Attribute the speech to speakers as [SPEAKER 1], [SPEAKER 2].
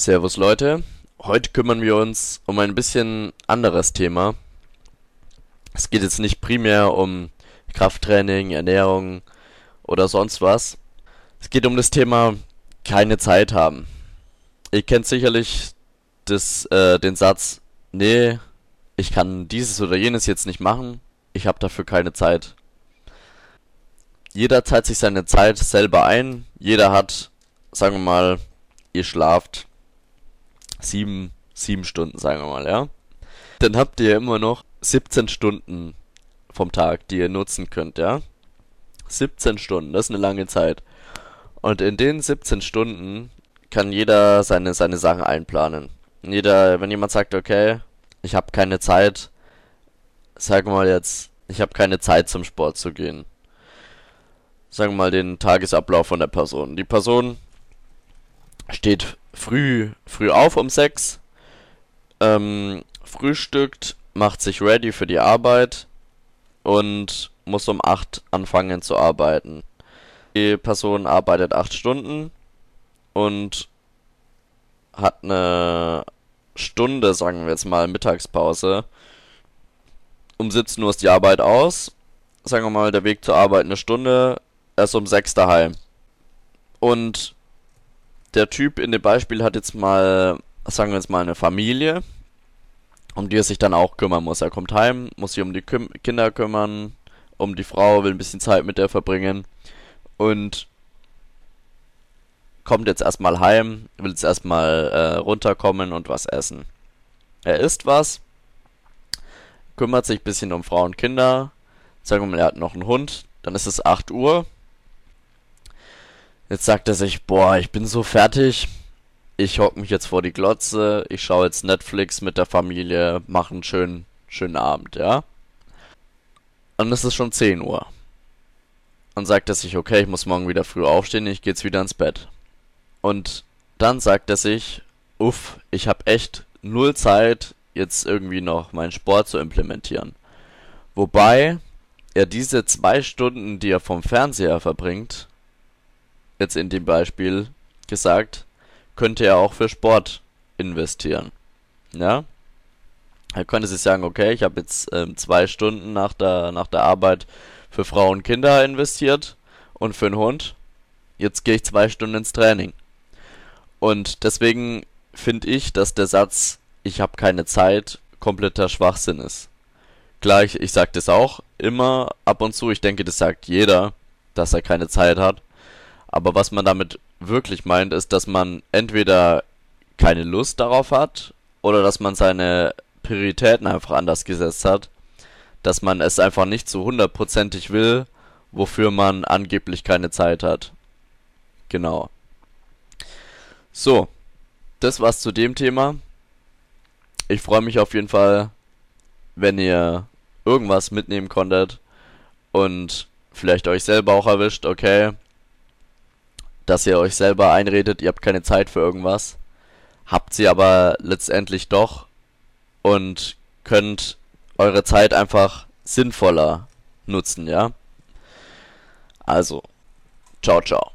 [SPEAKER 1] Servus Leute, heute kümmern wir uns um ein bisschen anderes Thema. Es geht jetzt nicht primär um Krafttraining, Ernährung oder sonst was. Es geht um das Thema keine Zeit haben. Ihr kennt sicherlich das, äh, den Satz, nee, ich kann dieses oder jenes jetzt nicht machen, ich habe dafür keine Zeit. Jeder teilt sich seine Zeit selber ein, jeder hat, sagen wir mal, ihr schlaft sieben, sieben Stunden, sagen wir mal, ja. Dann habt ihr immer noch 17 Stunden vom Tag, die ihr nutzen könnt, ja. 17 Stunden, das ist eine lange Zeit. Und in den 17 Stunden kann jeder seine, seine Sachen einplanen. Jeder, wenn jemand sagt, okay, ich habe keine Zeit, sagen wir mal jetzt, ich habe keine Zeit zum Sport zu gehen. Sagen wir mal den Tagesablauf von der Person. Die Person steht früh, früh auf um 6, ähm, frühstückt, macht sich ready für die Arbeit und muss um 8 anfangen zu arbeiten. Die Person arbeitet 8 Stunden und hat eine Stunde, sagen wir jetzt mal, Mittagspause. Um 17 Uhr ist die Arbeit aus. Sagen wir mal, der Weg zur Arbeit eine Stunde, erst um 6 daheim. Und der Typ in dem Beispiel hat jetzt mal, sagen wir jetzt mal, eine Familie, um die er sich dann auch kümmern muss. Er kommt heim, muss sich um die Küm Kinder kümmern, um die Frau, will ein bisschen Zeit mit der verbringen und kommt jetzt erstmal heim, will jetzt erstmal äh, runterkommen und was essen. Er isst was, kümmert sich ein bisschen um Frau und Kinder, sagen wir mal, er hat noch einen Hund, dann ist es 8 Uhr, Jetzt sagt er sich, boah, ich bin so fertig. Ich hock mich jetzt vor die Glotze, ich schaue jetzt Netflix mit der Familie, mache einen schönen, schönen Abend, ja? Ist es schon 10 Uhr. Dann sagt er sich, okay, ich muss morgen wieder früh aufstehen, ich gehe jetzt wieder ins Bett. Und dann sagt er sich, uff, ich habe echt null Zeit, jetzt irgendwie noch meinen Sport zu implementieren. Wobei er diese zwei Stunden, die er vom Fernseher verbringt, jetzt in dem Beispiel gesagt, könnte er auch für Sport investieren. Ja? Er könnte sich sagen, okay, ich habe jetzt ähm, zwei Stunden nach der, nach der Arbeit für Frauen und Kinder investiert und für einen Hund. Jetzt gehe ich zwei Stunden ins Training. Und deswegen finde ich, dass der Satz, ich habe keine Zeit, kompletter Schwachsinn ist. Gleich, ich, ich sage das auch immer ab und zu, ich denke, das sagt jeder, dass er keine Zeit hat. Aber was man damit wirklich meint, ist, dass man entweder keine Lust darauf hat oder dass man seine Prioritäten einfach anders gesetzt hat, dass man es einfach nicht so hundertprozentig will, wofür man angeblich keine Zeit hat. Genau. So, das war's zu dem Thema. Ich freue mich auf jeden Fall, wenn ihr irgendwas mitnehmen konntet und vielleicht euch selber auch erwischt, okay, dass ihr euch selber einredet, ihr habt keine Zeit für irgendwas, habt sie aber letztendlich doch und könnt eure Zeit einfach sinnvoller nutzen, ja? Also, ciao, ciao.